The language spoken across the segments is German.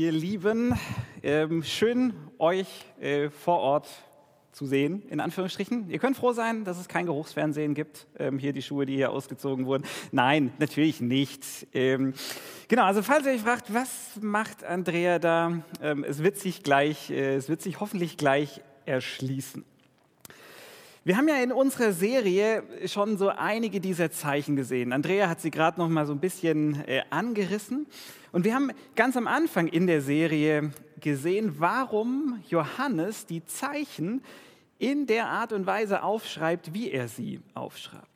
ihr Lieben. Ähm, schön, euch äh, vor Ort zu sehen, in Anführungsstrichen. Ihr könnt froh sein, dass es kein Geruchsfernsehen gibt. Ähm, hier die Schuhe, die hier ausgezogen wurden. Nein, natürlich nicht. Ähm, genau, also falls ihr euch fragt, was macht Andrea da, ähm, es, wird sich gleich, äh, es wird sich hoffentlich gleich erschließen. Wir haben ja in unserer Serie schon so einige dieser Zeichen gesehen. Andrea hat sie gerade noch mal so ein bisschen äh, angerissen. Und wir haben ganz am Anfang in der Serie gesehen, warum Johannes die Zeichen in der Art und Weise aufschreibt, wie er sie aufschreibt.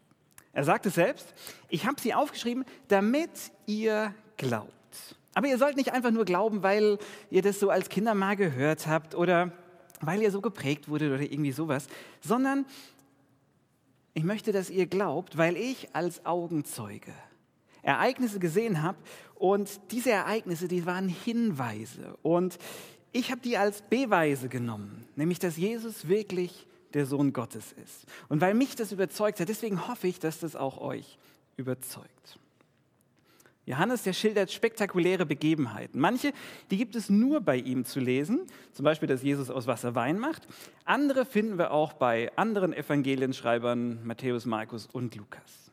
Er sagt es selbst, ich habe sie aufgeschrieben, damit ihr glaubt. Aber ihr sollt nicht einfach nur glauben, weil ihr das so als Kinder mal gehört habt oder weil ihr so geprägt wurdet oder irgendwie sowas, sondern ich möchte, dass ihr glaubt, weil ich als Augenzeuge Ereignisse gesehen habe und diese Ereignisse, die waren Hinweise und ich habe die als Beweise genommen, nämlich dass Jesus wirklich der Sohn Gottes ist. Und weil mich das überzeugt hat, deswegen hoffe ich, dass das auch euch überzeugt. Johannes, der schildert spektakuläre Begebenheiten. Manche, die gibt es nur bei ihm zu lesen, zum Beispiel, dass Jesus aus Wasser Wein macht. Andere finden wir auch bei anderen Evangelienschreibern, Matthäus, Markus und Lukas.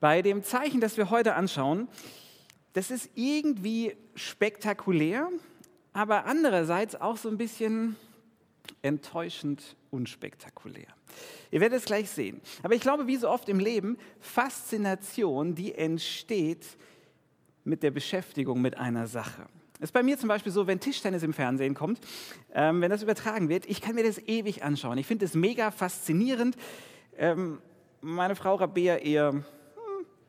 Bei dem Zeichen, das wir heute anschauen, das ist irgendwie spektakulär, aber andererseits auch so ein bisschen enttäuschend unspektakulär. Ihr werdet es gleich sehen. Aber ich glaube, wie so oft im Leben, Faszination, die entsteht mit der Beschäftigung mit einer Sache. Es ist bei mir zum Beispiel so, wenn Tischtennis im Fernsehen kommt, ähm, wenn das übertragen wird, ich kann mir das ewig anschauen. Ich finde es mega faszinierend. Ähm, meine Frau Rabea eher hm,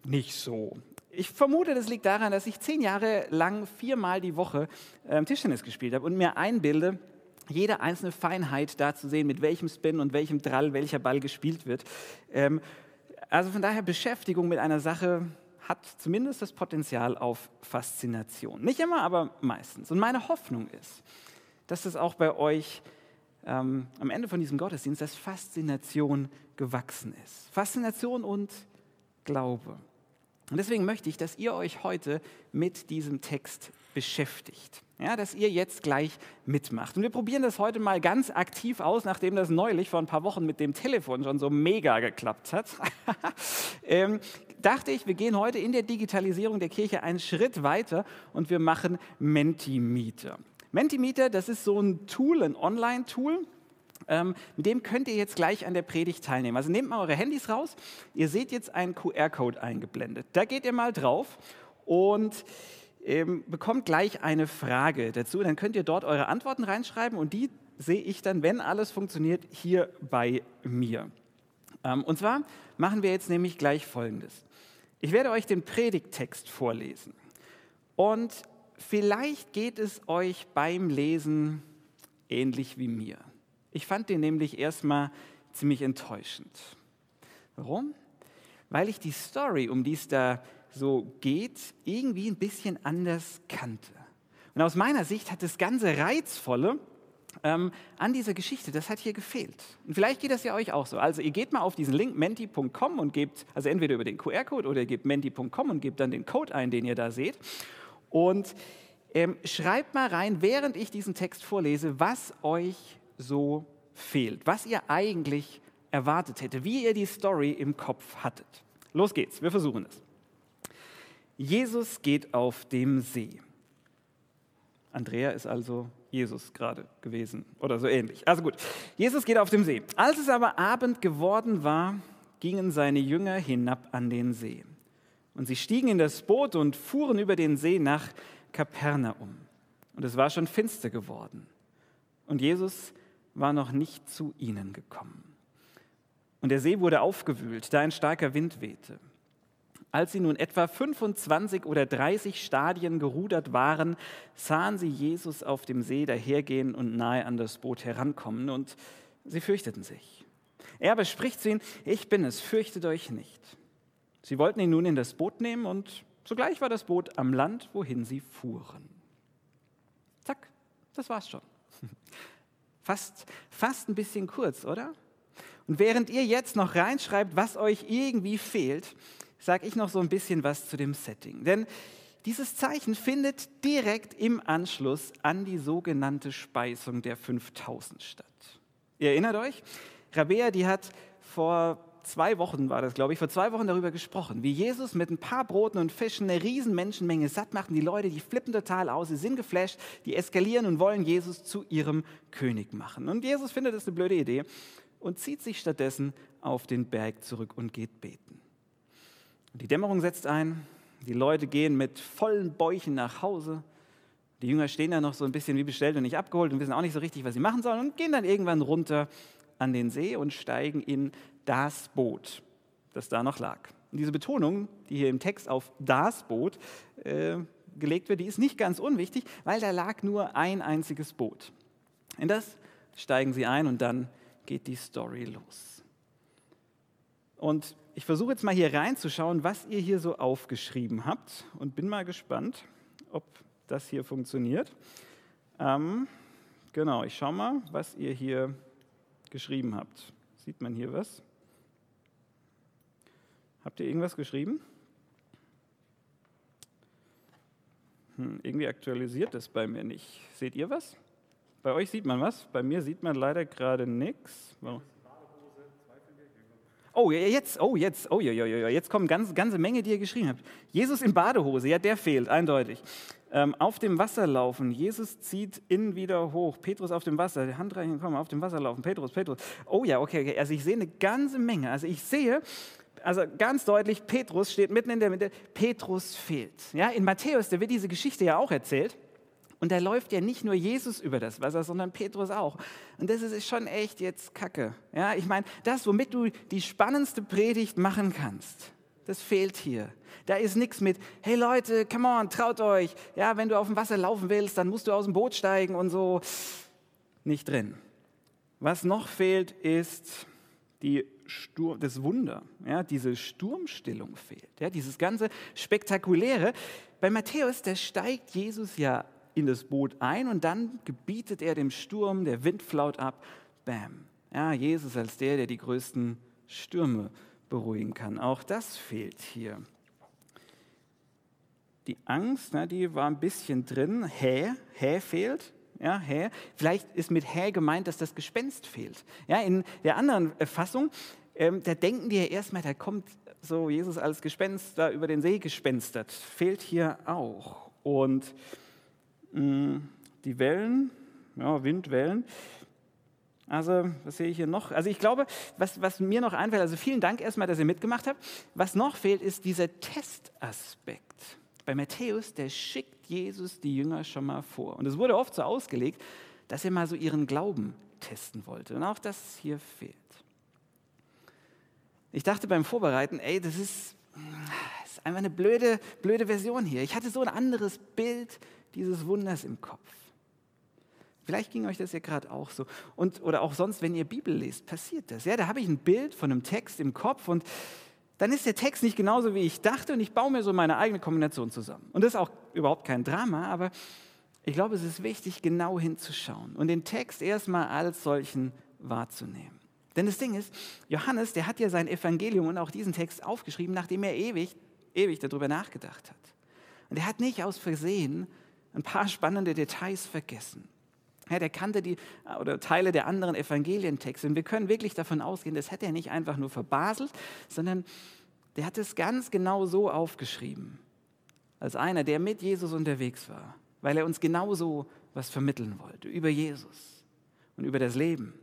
nicht so. Ich vermute, das liegt daran, dass ich zehn Jahre lang viermal die Woche ähm, Tischtennis gespielt habe und mir einbilde, jede einzelne Feinheit da zu sehen, mit welchem Spin und welchem Drall welcher Ball gespielt wird. Ähm, also von daher Beschäftigung mit einer Sache hat zumindest das Potenzial auf Faszination. Nicht immer, aber meistens. Und meine Hoffnung ist, dass das auch bei euch ähm, am Ende von diesem Gottesdienst, dass Faszination gewachsen ist. Faszination und Glaube. Und deswegen möchte ich, dass ihr euch heute mit diesem Text beschäftigt. Ja, dass ihr jetzt gleich mitmacht. Und wir probieren das heute mal ganz aktiv aus, nachdem das neulich vor ein paar Wochen mit dem Telefon schon so mega geklappt hat. ähm, dachte ich, wir gehen heute in der Digitalisierung der Kirche einen Schritt weiter und wir machen Mentimeter. Mentimeter, das ist so ein Tool, ein Online-Tool. Ähm, mit dem könnt ihr jetzt gleich an der Predigt teilnehmen. Also nehmt mal eure Handys raus. Ihr seht jetzt einen QR-Code eingeblendet. Da geht ihr mal drauf und ähm, bekommt gleich eine Frage dazu. Dann könnt ihr dort eure Antworten reinschreiben und die sehe ich dann, wenn alles funktioniert, hier bei mir. Ähm, und zwar machen wir jetzt nämlich gleich Folgendes. Ich werde euch den Predigttext vorlesen. Und vielleicht geht es euch beim Lesen ähnlich wie mir. Ich fand den nämlich erstmal ziemlich enttäuschend. Warum? Weil ich die Story, um die es da so geht, irgendwie ein bisschen anders kannte. Und aus meiner Sicht hat das ganze Reizvolle ähm, an dieser Geschichte, das hat hier gefehlt. Und vielleicht geht das ja euch auch so. Also ihr geht mal auf diesen Link menti.com und gebt, also entweder über den QR-Code oder ihr gebt menti.com und gebt dann den Code ein, den ihr da seht. Und ähm, schreibt mal rein, während ich diesen Text vorlese, was euch so fehlt, was ihr eigentlich erwartet hättet, wie ihr die Story im Kopf hattet. Los geht's, wir versuchen es. Jesus geht auf dem See. Andrea ist also Jesus gerade gewesen oder so ähnlich. Also gut, Jesus geht auf dem See. Als es aber Abend geworden war, gingen seine Jünger hinab an den See. Und sie stiegen in das Boot und fuhren über den See nach Kapernaum. Und es war schon finster geworden. Und Jesus war noch nicht zu ihnen gekommen. Und der See wurde aufgewühlt, da ein starker Wind wehte. Als sie nun etwa 25 oder 30 Stadien gerudert waren, sahen sie Jesus auf dem See dahergehen und nahe an das Boot herankommen und sie fürchteten sich. Er aber spricht zu ihnen, ich bin es, fürchtet euch nicht. Sie wollten ihn nun in das Boot nehmen und sogleich war das Boot am Land, wohin sie fuhren. Zack, das war's schon. Fast, fast ein bisschen kurz, oder? Und während ihr jetzt noch reinschreibt, was euch irgendwie fehlt, sage ich noch so ein bisschen was zu dem Setting. Denn dieses Zeichen findet direkt im Anschluss an die sogenannte Speisung der 5000 statt. Ihr erinnert euch? Rabea, die hat vor zwei Wochen war das, glaube ich, vor zwei Wochen darüber gesprochen, wie Jesus mit ein paar Broten und Fischen eine riesen Menschenmenge satt macht. Die Leute, die flippen total aus, sie sind geflasht, die eskalieren und wollen Jesus zu ihrem König machen. Und Jesus findet das eine blöde Idee und zieht sich stattdessen auf den Berg zurück und geht beten. Und die Dämmerung setzt ein, die Leute gehen mit vollen Bäuchen nach Hause. Die Jünger stehen da noch so ein bisschen wie bestellt und nicht abgeholt und wissen auch nicht so richtig, was sie machen sollen und gehen dann irgendwann runter an den See und steigen in das Boot, das da noch lag. Und diese Betonung, die hier im Text auf das Boot äh, gelegt wird, die ist nicht ganz unwichtig, weil da lag nur ein einziges Boot. In das steigen sie ein und dann geht die Story los. Und ich versuche jetzt mal hier reinzuschauen, was ihr hier so aufgeschrieben habt und bin mal gespannt, ob das hier funktioniert. Ähm, genau, ich schaue mal, was ihr hier geschrieben habt. Sieht man hier was? Habt ihr irgendwas geschrieben? Hm, irgendwie aktualisiert das bei mir nicht. Seht ihr was? Bei euch sieht man was, bei mir sieht man leider gerade nichts. Oh, jetzt, oh, jetzt, oh, jetzt kommen ganz, ganze Menge, die ihr geschrieben habt. Jesus in Badehose, ja, der fehlt, eindeutig. Ähm, auf dem Wasser laufen, Jesus zieht innen wieder hoch. Petrus auf dem Wasser, die Hand komm, auf dem Wasser laufen. Petrus, Petrus. Oh ja, okay, okay. Also ich sehe eine ganze Menge. Also ich sehe, also ganz deutlich, Petrus steht mitten in der Mitte. Petrus fehlt. Ja, in Matthäus, da wird diese Geschichte ja auch erzählt. Und da läuft ja nicht nur Jesus über das Wasser, sondern Petrus auch. Und das ist schon echt jetzt Kacke. Ja, ich meine, das, womit du die spannendste Predigt machen kannst, das fehlt hier. Da ist nichts mit, hey Leute, come on, traut euch. Ja, wenn du auf dem Wasser laufen willst, dann musst du aus dem Boot steigen und so. Nicht drin. Was noch fehlt, ist die Sturm, das Wunder. Ja, diese Sturmstillung fehlt. Ja, dieses ganze Spektakuläre. Bei Matthäus, da steigt Jesus ja in das Boot ein und dann gebietet er dem Sturm, der Wind flaut ab, bam. Ja, Jesus als der, der die größten Stürme beruhigen kann. Auch das fehlt hier. Die Angst, na, die war ein bisschen drin. Hä? Hä fehlt. Ja, hä? Vielleicht ist mit hä gemeint, dass das Gespenst fehlt. Ja, in der anderen Fassung, ähm, da denken die ja erstmal, da kommt so Jesus als Gespenst da über den See gespenstert. Fehlt hier auch. Und die Wellen, ja, Windwellen. Also, was sehe ich hier noch? Also, ich glaube, was, was mir noch einfällt, also vielen Dank erstmal, dass ihr mitgemacht habt. Was noch fehlt, ist dieser Testaspekt. Bei Matthäus, der schickt Jesus die Jünger schon mal vor. Und es wurde oft so ausgelegt, dass er mal so ihren Glauben testen wollte. Und auch das hier fehlt. Ich dachte beim Vorbereiten, ey, das ist, das ist einfach eine blöde, blöde Version hier. Ich hatte so ein anderes Bild dieses Wunders im Kopf. Vielleicht ging euch das ja gerade auch so. Und, oder auch sonst, wenn ihr Bibel lest, passiert das. Ja, da habe ich ein Bild von einem Text im Kopf und dann ist der Text nicht genauso, wie ich dachte und ich baue mir so meine eigene Kombination zusammen. Und das ist auch überhaupt kein Drama, aber ich glaube, es ist wichtig, genau hinzuschauen und den Text erstmal als solchen wahrzunehmen. Denn das Ding ist, Johannes, der hat ja sein Evangelium und auch diesen Text aufgeschrieben, nachdem er ewig, ewig darüber nachgedacht hat. Und er hat nicht aus Versehen ein paar spannende Details vergessen. Ja, der kannte die oder Teile der anderen Evangelientexte. Und wir können wirklich davon ausgehen, das hätte er nicht einfach nur verbaselt, sondern der hat es ganz genau so aufgeschrieben. Als einer, der mit Jesus unterwegs war, weil er uns genauso was vermitteln wollte über Jesus und über das Leben.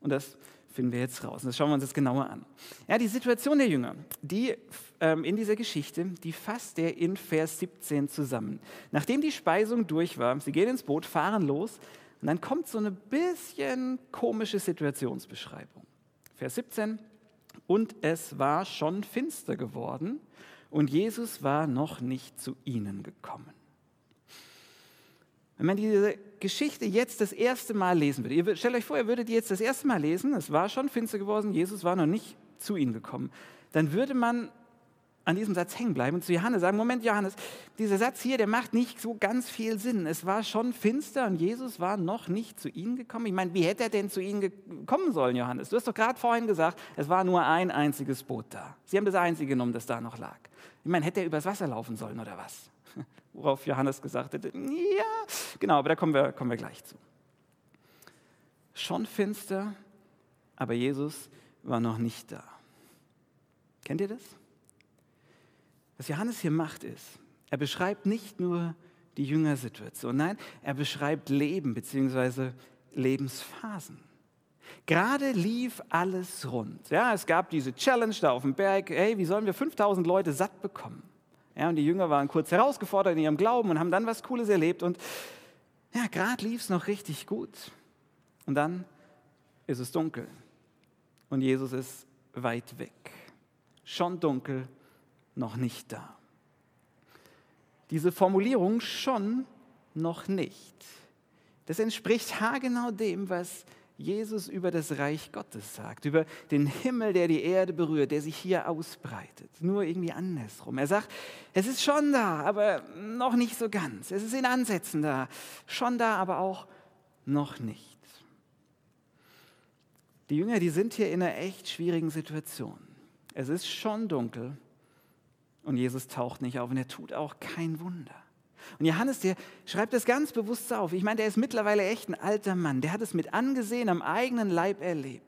Und das finden wir jetzt raus. Und das schauen wir uns jetzt genauer an. Ja, die Situation der Jünger, die ähm, in dieser Geschichte, die fasst er in Vers 17 zusammen. Nachdem die Speisung durch war, sie gehen ins Boot, fahren los und dann kommt so eine bisschen komische Situationsbeschreibung. Vers 17, und es war schon finster geworden und Jesus war noch nicht zu ihnen gekommen. Wenn man diese Geschichte jetzt das erste Mal lesen würde, ihr, stellt euch vor, ihr würdet die jetzt das erste Mal lesen, es war schon finster geworden, Jesus war noch nicht zu ihnen gekommen, dann würde man an diesem Satz hängen bleiben und zu Johannes sagen, Moment Johannes, dieser Satz hier, der macht nicht so ganz viel Sinn. Es war schon finster und Jesus war noch nicht zu ihnen gekommen. Ich meine, wie hätte er denn zu ihnen kommen sollen, Johannes? Du hast doch gerade vorhin gesagt, es war nur ein einziges Boot da. Sie haben das einzige genommen, das da noch lag. Ich meine, hätte er übers Wasser laufen sollen oder was? Worauf Johannes gesagt hätte, ja, genau, aber da kommen wir, kommen wir gleich zu. Schon finster, aber Jesus war noch nicht da. Kennt ihr das? Was Johannes hier macht ist, er beschreibt nicht nur die Jüngersituation, nein, er beschreibt Leben bzw. Lebensphasen. Gerade lief alles rund. Ja, es gab diese Challenge da auf dem Berg, hey, wie sollen wir 5000 Leute satt bekommen? Ja, und die Jünger waren kurz herausgefordert in ihrem Glauben und haben dann was Cooles erlebt. Und ja, gerade lief es noch richtig gut. Und dann ist es dunkel. Und Jesus ist weit weg. Schon dunkel, noch nicht da. Diese Formulierung schon noch nicht. Das entspricht haargenau dem, was Jesus über das Reich Gottes sagt, über den Himmel, der die Erde berührt, der sich hier ausbreitet. Nur irgendwie andersrum. Er sagt, es ist schon da, aber noch nicht so ganz. Es ist in Ansätzen da. Schon da, aber auch noch nicht. Die Jünger, die sind hier in einer echt schwierigen Situation. Es ist schon dunkel und Jesus taucht nicht auf und er tut auch kein Wunder. Und Johannes, der schreibt das ganz bewusst auf. Ich meine, der ist mittlerweile echt ein alter Mann. Der hat es mit angesehen, am eigenen Leib erlebt.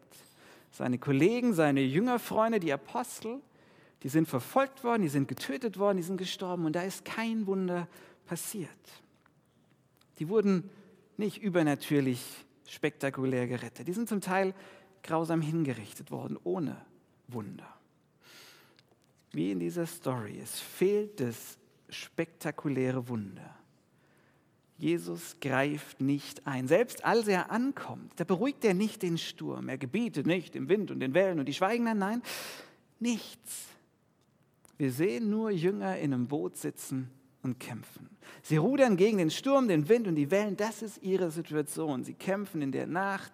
Seine Kollegen, seine Jüngerfreunde, die Apostel, die sind verfolgt worden, die sind getötet worden, die sind gestorben und da ist kein Wunder passiert. Die wurden nicht übernatürlich spektakulär gerettet. Die sind zum Teil grausam hingerichtet worden, ohne Wunder. Wie in dieser Story. Es fehlt das spektakuläre Wunder. Jesus greift nicht ein. Selbst als er ankommt, da beruhigt er nicht den Sturm. Er gebietet nicht dem Wind und den Wellen und die schweigen dann. Nein, nichts. Wir sehen nur Jünger in einem Boot sitzen und kämpfen. Sie rudern gegen den Sturm, den Wind und die Wellen. Das ist ihre Situation. Sie kämpfen in der Nacht.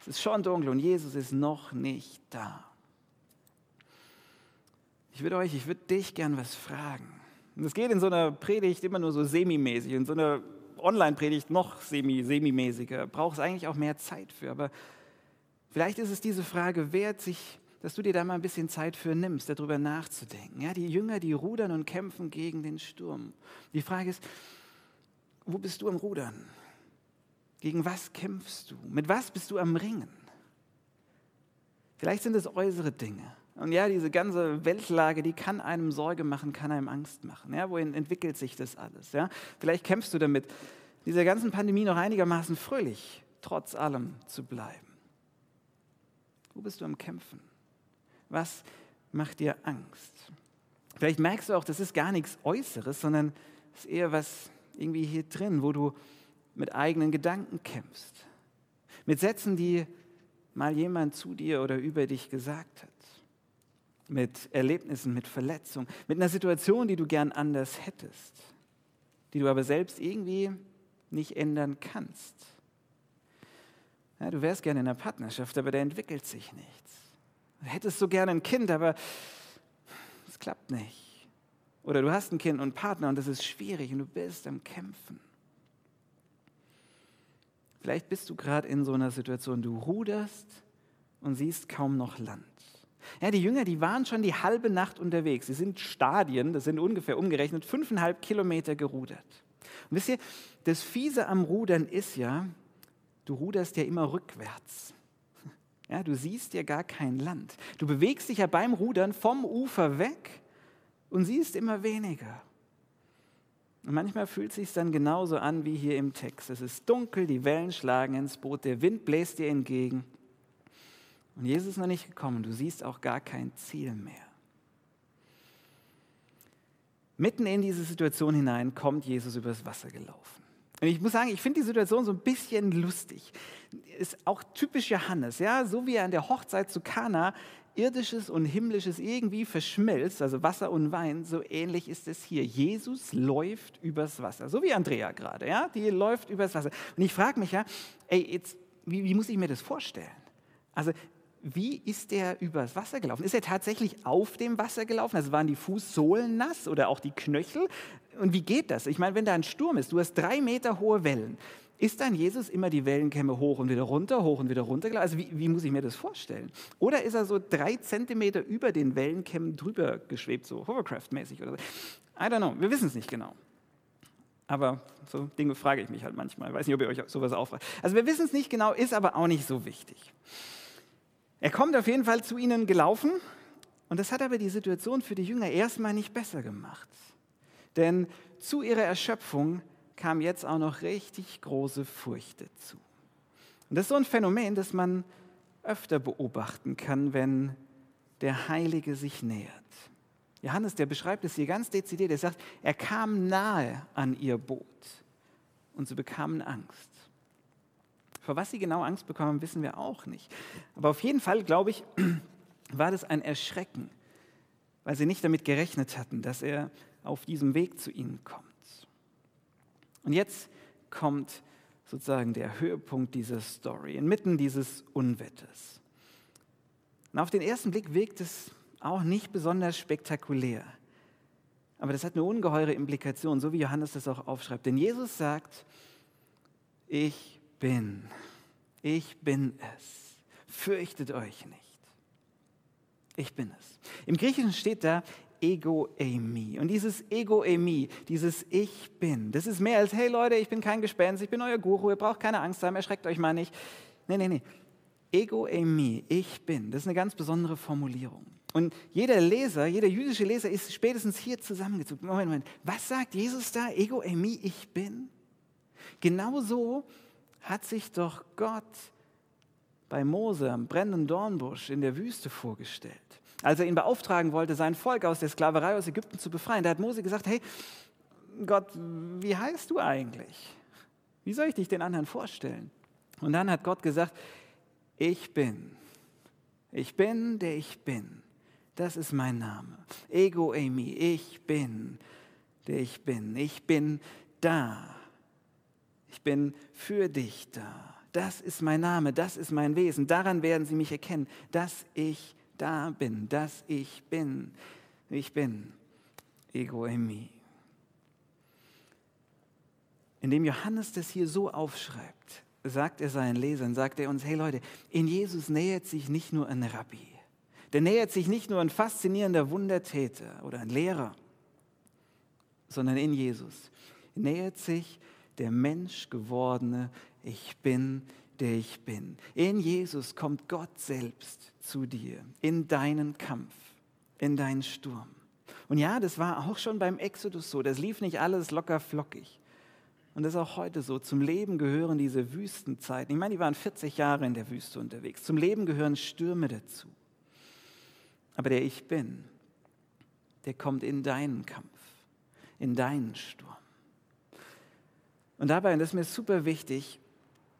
Es ist schon dunkel und Jesus ist noch nicht da. Ich würde euch, ich würde dich gern was fragen. Und es geht in so einer Predigt immer nur so semi-mäßig, in so einer Online-Predigt noch semi-mäßiger. Braucht es eigentlich auch mehr Zeit für. Aber vielleicht ist es diese Frage wert, sich, dass du dir da mal ein bisschen Zeit für nimmst, darüber nachzudenken. Ja, die Jünger, die rudern und kämpfen gegen den Sturm. Die Frage ist, wo bist du am Rudern? Gegen was kämpfst du? Mit was bist du am Ringen? Vielleicht sind es äußere Dinge. Und ja, diese ganze Weltlage, die kann einem Sorge machen, kann einem Angst machen. Ja, wohin entwickelt sich das alles? Ja? Vielleicht kämpfst du damit, dieser ganzen Pandemie noch einigermaßen fröhlich, trotz allem zu bleiben. Wo bist du am Kämpfen? Was macht dir Angst? Vielleicht merkst du auch, das ist gar nichts Äußeres, sondern es ist eher was irgendwie hier drin, wo du mit eigenen Gedanken kämpfst. Mit Sätzen, die mal jemand zu dir oder über dich gesagt hat mit Erlebnissen, mit Verletzungen, mit einer Situation, die du gern anders hättest, die du aber selbst irgendwie nicht ändern kannst. Ja, du wärst gerne in einer Partnerschaft, aber da entwickelt sich nichts. Du hättest so gerne ein Kind, aber es klappt nicht. Oder du hast ein Kind und einen Partner und das ist schwierig und du bist am Kämpfen. Vielleicht bist du gerade in so einer Situation, du ruderst und siehst kaum noch Land. Ja, die Jünger, die waren schon die halbe Nacht unterwegs. Sie sind Stadien, das sind ungefähr umgerechnet fünfeinhalb Kilometer gerudert. Und wisst ihr, das Fiese am Rudern ist ja, du ruderst ja immer rückwärts. Ja, du siehst ja gar kein Land. Du bewegst dich ja beim Rudern vom Ufer weg und siehst immer weniger. Und manchmal fühlt es sich dann genauso an wie hier im Text. Es ist dunkel, die Wellen schlagen ins Boot, der Wind bläst dir entgegen. Und Jesus ist noch nicht gekommen, du siehst auch gar kein Ziel mehr. Mitten in diese Situation hinein kommt Jesus übers Wasser gelaufen. Und ich muss sagen, ich finde die Situation so ein bisschen lustig. Ist auch typisch Johannes, ja, so wie er an der Hochzeit zu Kana irdisches und himmlisches irgendwie verschmilzt, also Wasser und Wein, so ähnlich ist es hier. Jesus läuft übers Wasser, so wie Andrea gerade, ja, die läuft übers Wasser. Und ich frage mich ja, ey, jetzt, wie, wie muss ich mir das vorstellen? Also wie ist der übers Wasser gelaufen? Ist er tatsächlich auf dem Wasser gelaufen? Also waren die Fußsohlen nass oder auch die Knöchel? Und wie geht das? Ich meine, wenn da ein Sturm ist, du hast drei Meter hohe Wellen, ist dann Jesus immer die Wellenkämme hoch und wieder runter, hoch und wieder runter? Also wie, wie muss ich mir das vorstellen? Oder ist er so drei Zentimeter über den Wellenkämmen drüber geschwebt, so Hovercraft-mäßig oder so? I don't know, wir wissen es nicht genau. Aber so Dinge frage ich mich halt manchmal. Ich weiß nicht, ob ihr euch sowas auffragt. Also wir wissen es nicht genau, ist aber auch nicht so wichtig. Er kommt auf jeden Fall zu ihnen gelaufen und das hat aber die Situation für die Jünger erstmal nicht besser gemacht. Denn zu ihrer Erschöpfung kam jetzt auch noch richtig große Furcht dazu. Und das ist so ein Phänomen, das man öfter beobachten kann, wenn der Heilige sich nähert. Johannes, der beschreibt es hier ganz dezidiert. Er sagt, er kam nahe an ihr Boot und sie bekamen Angst. Vor was sie genau Angst bekommen, wissen wir auch nicht. Aber auf jeden Fall, glaube ich, war das ein Erschrecken, weil sie nicht damit gerechnet hatten, dass er auf diesem Weg zu ihnen kommt. Und jetzt kommt sozusagen der Höhepunkt dieser Story, inmitten dieses Unwetters. Und auf den ersten Blick wirkt es auch nicht besonders spektakulär. Aber das hat eine ungeheure Implikation, so wie Johannes das auch aufschreibt. Denn Jesus sagt, ich bin, ich bin es. Fürchtet euch nicht. Ich bin es. Im Griechischen steht da Ego-Emi. Und dieses Ego-Emi, dieses Ich bin, das ist mehr als, hey Leute, ich bin kein Gespenst, ich bin euer Guru, ihr braucht keine Angst haben, erschreckt euch mal nicht. Nee, nee, nee. Ego-Emi, ich bin, das ist eine ganz besondere Formulierung. Und jeder Leser, jeder jüdische Leser ist spätestens hier zusammengezogen. Moment, Moment, was sagt Jesus da? Ego-Emi, ich bin? Genauso hat sich doch Gott bei Mose am brennenden Dornbusch in der Wüste vorgestellt als er ihn beauftragen wollte, sein Volk aus der Sklaverei aus Ägypten zu befreien, da hat Mose gesagt, hey, Gott, wie heißt du eigentlich? Wie soll ich dich den anderen vorstellen? Und dann hat Gott gesagt, ich bin. Ich bin, der ich bin. Das ist mein Name. Ego Amy, ich bin, der ich bin. Ich bin da. Ich bin für dich da. Das ist mein Name, das ist mein Wesen. Daran werden sie mich erkennen, dass ich da bin, dass ich bin. Ich bin Ego Emi. Indem Johannes das hier so aufschreibt, sagt er seinen Lesern, sagt er uns, hey Leute, in Jesus nähert sich nicht nur ein Rabbi, der nähert sich nicht nur ein faszinierender Wundertäter oder ein Lehrer, sondern in Jesus nähert sich der menschgewordene Ich bin, der ich bin. In Jesus kommt Gott selbst zu dir, in deinen Kampf, in deinen Sturm. Und ja, das war auch schon beim Exodus so. Das lief nicht alles locker flockig. Und das ist auch heute so. Zum Leben gehören diese Wüstenzeiten. Ich meine, die waren 40 Jahre in der Wüste unterwegs. Zum Leben gehören Stürme dazu. Aber der Ich Bin, der kommt in deinen Kampf, in deinen Sturm. Und dabei, und das ist mir super wichtig,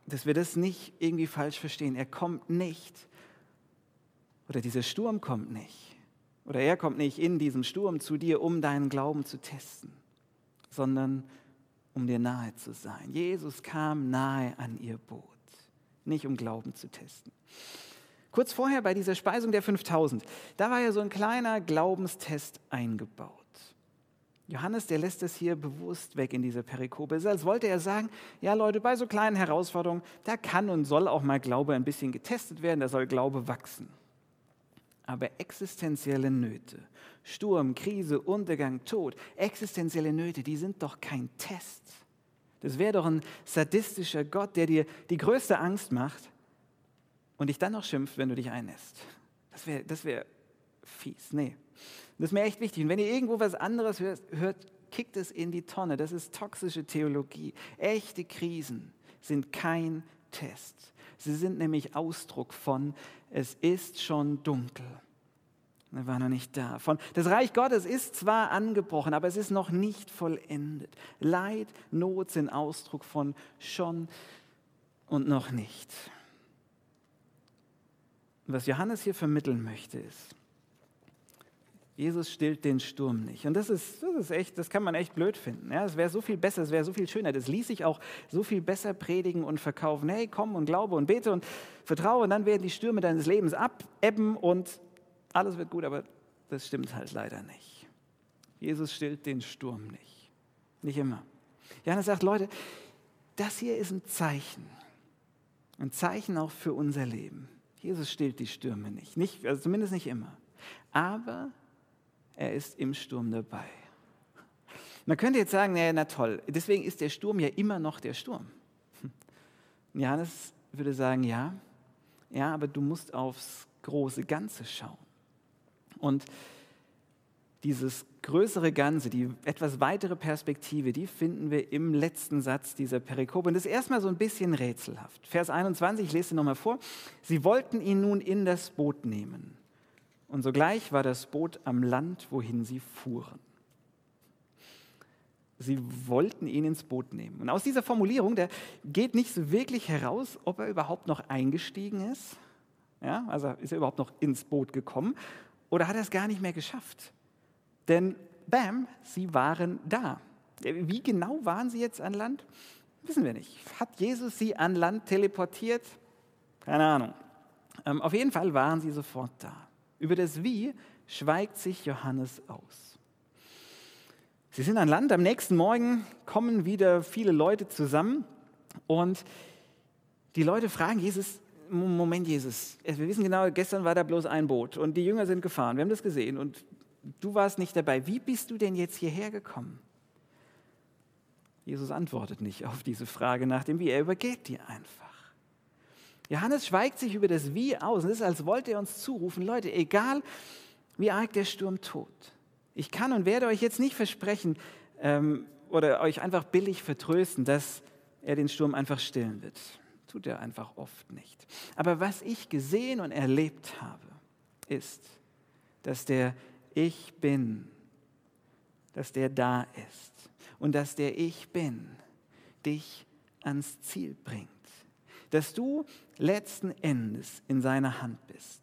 dass wir das nicht irgendwie falsch verstehen. Er kommt nicht, oder dieser Sturm kommt nicht, oder er kommt nicht in diesem Sturm zu dir, um deinen Glauben zu testen, sondern um dir nahe zu sein. Jesus kam nahe an ihr Boot, nicht um Glauben zu testen. Kurz vorher bei dieser Speisung der 5000, da war ja so ein kleiner Glaubenstest eingebaut. Johannes, der lässt es hier bewusst weg in dieser Perikope. Es ist, als wollte er sagen, ja Leute, bei so kleinen Herausforderungen, da kann und soll auch mal Glaube ein bisschen getestet werden, da soll Glaube wachsen. Aber existenzielle Nöte, Sturm, Krise, Untergang, Tod, existenzielle Nöte, die sind doch kein Test. Das wäre doch ein sadistischer Gott, der dir die größte Angst macht und dich dann noch schimpft, wenn du dich einnässt. Das wäre das wär fies. Nee, das ist mir echt wichtig. Und wenn ihr irgendwo was anderes hört, hört, kickt es in die Tonne. Das ist toxische Theologie. Echte Krisen sind kein Test. Sie sind nämlich Ausdruck von, es ist schon dunkel. Er war noch nicht da. Von, das Reich Gottes ist zwar angebrochen, aber es ist noch nicht vollendet. Leid, Not sind Ausdruck von schon und noch nicht. Was Johannes hier vermitteln möchte, ist, Jesus stillt den Sturm nicht. Und das ist, das ist echt, das kann man echt blöd finden. Ja, es wäre so viel besser, es wäre so viel schöner. Das ließ sich auch so viel besser predigen und verkaufen. Hey, komm und glaube und bete und vertraue, und dann werden die Stürme deines Lebens abebben und alles wird gut. Aber das stimmt halt leider nicht. Jesus stillt den Sturm nicht. Nicht immer. Johannes sagt, Leute, das hier ist ein Zeichen. Ein Zeichen auch für unser Leben. Jesus stillt die Stürme nicht. nicht also zumindest nicht immer. Aber er ist im Sturm dabei. Man könnte jetzt sagen, naja, na toll, deswegen ist der Sturm ja immer noch der Sturm. Johannes würde sagen, ja, ja, aber du musst aufs große Ganze schauen. Und dieses größere Ganze, die etwas weitere Perspektive, die finden wir im letzten Satz dieser Perikope. Und das ist erstmal so ein bisschen rätselhaft. Vers 21, ich lese nochmal vor. Sie wollten ihn nun in das Boot nehmen. Und sogleich war das Boot am Land, wohin sie fuhren. Sie wollten ihn ins Boot nehmen. Und aus dieser Formulierung, da geht nicht so wirklich heraus, ob er überhaupt noch eingestiegen ist. Ja, also ist er überhaupt noch ins Boot gekommen oder hat er es gar nicht mehr geschafft? Denn, bam, sie waren da. Wie genau waren sie jetzt an Land? Wissen wir nicht. Hat Jesus sie an Land teleportiert? Keine Ahnung. Ähm, auf jeden Fall waren sie sofort da. Über das Wie schweigt sich Johannes aus. Sie sind an Land, am nächsten Morgen kommen wieder viele Leute zusammen und die Leute fragen Jesus, Moment Jesus, wir wissen genau, gestern war da bloß ein Boot und die Jünger sind gefahren, wir haben das gesehen und du warst nicht dabei. Wie bist du denn jetzt hierher gekommen? Jesus antwortet nicht auf diese Frage nach dem Wie, er übergeht die einfach. Johannes schweigt sich über das Wie aus. Es ist, als wollte er uns zurufen, Leute, egal wie arg der Sturm tot, ich kann und werde euch jetzt nicht versprechen ähm, oder euch einfach billig vertrösten, dass er den Sturm einfach stillen wird. Tut er einfach oft nicht. Aber was ich gesehen und erlebt habe, ist, dass der ich bin, dass der da ist und dass der Ich bin dich ans Ziel bringt. Dass du letzten Endes in seiner Hand bist,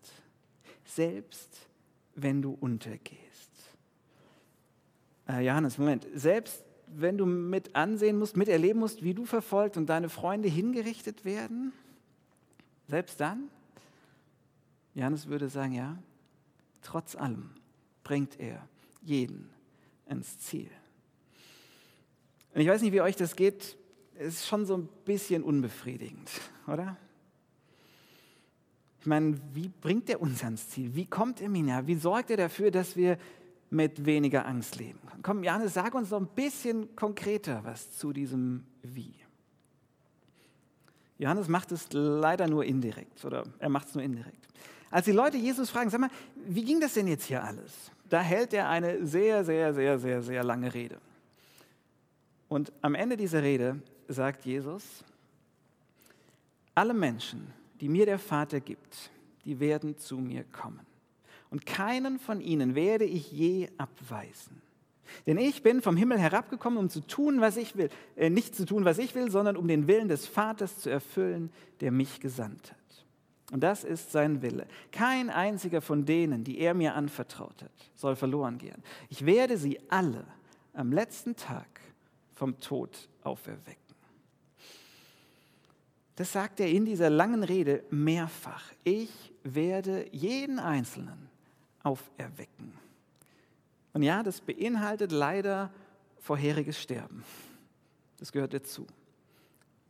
selbst wenn du untergehst. Äh, Johannes, Moment, selbst wenn du mit ansehen musst, miterleben musst, wie du verfolgt und deine Freunde hingerichtet werden, selbst dann? Johannes würde sagen, ja, trotz allem bringt er jeden ins Ziel. Und ich weiß nicht, wie euch das geht, ist schon so ein bisschen unbefriedigend, oder? Ich meine, wie bringt er uns ans Ziel? Wie kommt er mir Wie sorgt er dafür, dass wir mit weniger Angst leben? Komm, Johannes, sag uns noch ein bisschen konkreter was zu diesem Wie. Johannes macht es leider nur indirekt, oder er macht es nur indirekt. Als die Leute Jesus fragen, sag mal, wie ging das denn jetzt hier alles? da hält er eine sehr, sehr, sehr, sehr, sehr lange Rede. Und am Ende dieser Rede sagt Jesus, alle Menschen, die mir der Vater gibt, die werden zu mir kommen. Und keinen von ihnen werde ich je abweisen. Denn ich bin vom Himmel herabgekommen, um zu tun, was ich will. Äh, nicht zu tun, was ich will, sondern um den Willen des Vaters zu erfüllen, der mich gesandt hat. Und das ist sein Wille. Kein einziger von denen, die er mir anvertraut hat, soll verloren gehen. Ich werde sie alle am letzten Tag vom Tod auferwecken. Das sagt er in dieser langen Rede mehrfach. Ich werde jeden Einzelnen auferwecken. Und ja, das beinhaltet leider vorheriges Sterben. Das gehört dazu.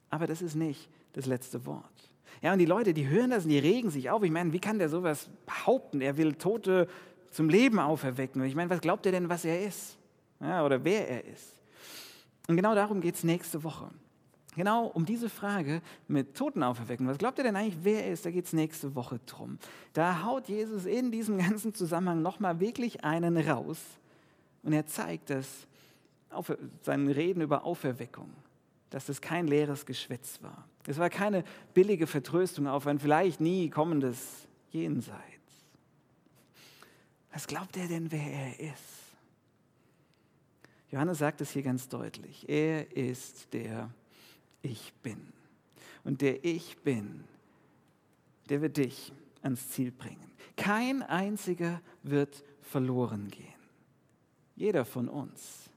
Aber das ist nicht das letzte Wort. Ja, und die Leute, die hören das und die regen sich auf. Ich meine, wie kann der sowas behaupten? Er will Tote zum Leben auferwecken. Und ich meine, was glaubt er denn, was er ist? Ja, oder wer er ist? Und genau darum geht es nächste Woche. Genau um diese Frage mit Toten auferwecken. Was glaubt ihr denn eigentlich, wer er ist? Da geht es nächste Woche drum. Da haut Jesus in diesem ganzen Zusammenhang nochmal wirklich einen raus. Und er zeigt das, seinen Reden über Auferweckung, dass das kein leeres Geschwätz war. Es war keine billige Vertröstung auf ein vielleicht nie kommendes Jenseits. Was glaubt er denn, wer er ist? Johannes sagt es hier ganz deutlich. Er ist der Ich bin. Und der Ich bin, der wird dich ans Ziel bringen. Kein einziger wird verloren gehen. Jeder von uns,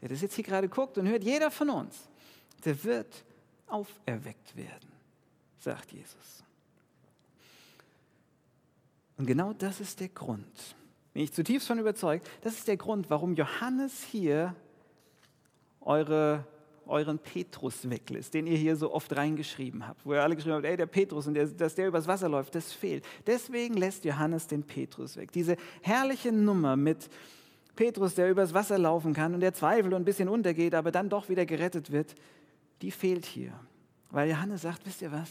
der das jetzt hier gerade guckt und hört, jeder von uns, der wird auferweckt werden, sagt Jesus. Und genau das ist der Grund, bin ich zutiefst von überzeugt, das ist der Grund, warum Johannes hier eure, euren Petrus weglässt, den ihr hier so oft reingeschrieben habt, wo ihr alle geschrieben habt, ey, der Petrus und der, dass der übers Wasser läuft, das fehlt. Deswegen lässt Johannes den Petrus weg. Diese herrliche Nummer mit Petrus, der übers Wasser laufen kann und der zweifelt und ein bisschen untergeht, aber dann doch wieder gerettet wird, die fehlt hier. Weil Johannes sagt, wisst ihr was?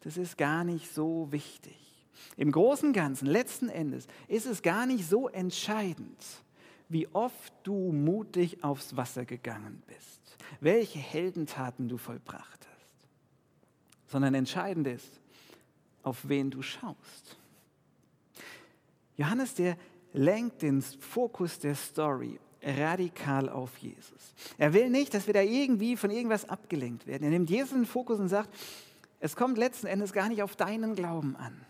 Das ist gar nicht so wichtig. Im Großen Ganzen, letzten Endes, ist es gar nicht so entscheidend, wie oft du mutig aufs Wasser gegangen bist, welche Heldentaten du vollbracht hast, sondern entscheidend ist, auf wen du schaust. Johannes, der lenkt den Fokus der Story radikal auf Jesus. Er will nicht, dass wir da irgendwie von irgendwas abgelenkt werden. Er nimmt Jesus in den Fokus und sagt, es kommt letzten Endes gar nicht auf deinen Glauben an,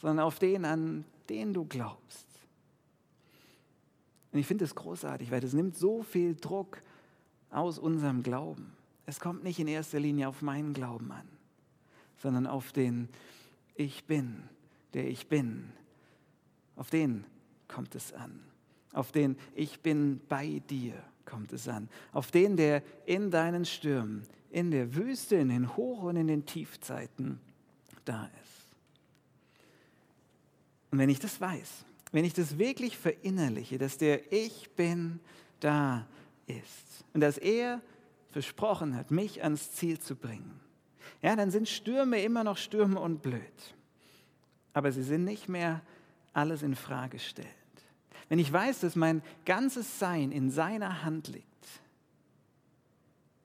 sondern auf den, an den du glaubst. Und ich finde das großartig, weil das nimmt so viel Druck aus unserem Glauben. Es kommt nicht in erster Linie auf meinen Glauben an, sondern auf den Ich bin, der ich bin. Auf den kommt es an. Auf den Ich bin bei dir kommt es an. Auf den, der in deinen Stürmen, in der Wüste, in den Hoch- und in den Tiefzeiten da ist. Und wenn ich das weiß, wenn ich das wirklich verinnerliche, dass der Ich bin da ist und dass er versprochen hat, mich ans Ziel zu bringen, ja, dann sind Stürme immer noch Stürme und blöd. Aber sie sind nicht mehr alles in Frage stellend. Wenn ich weiß, dass mein ganzes Sein in seiner Hand liegt,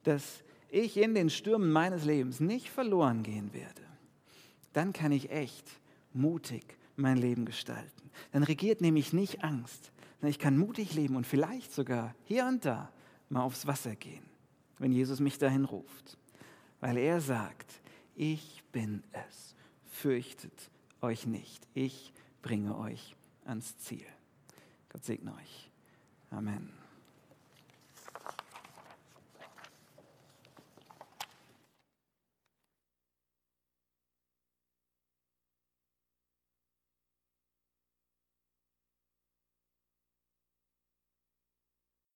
dass ich in den Stürmen meines Lebens nicht verloren gehen werde, dann kann ich echt mutig mein Leben gestalten. Dann regiert nämlich nicht Angst, ich kann mutig leben und vielleicht sogar hier und da mal aufs Wasser gehen, wenn Jesus mich dahin ruft. Weil er sagt, ich bin es, fürchtet euch nicht, ich bringe euch ans Ziel. Gott segne euch. Amen.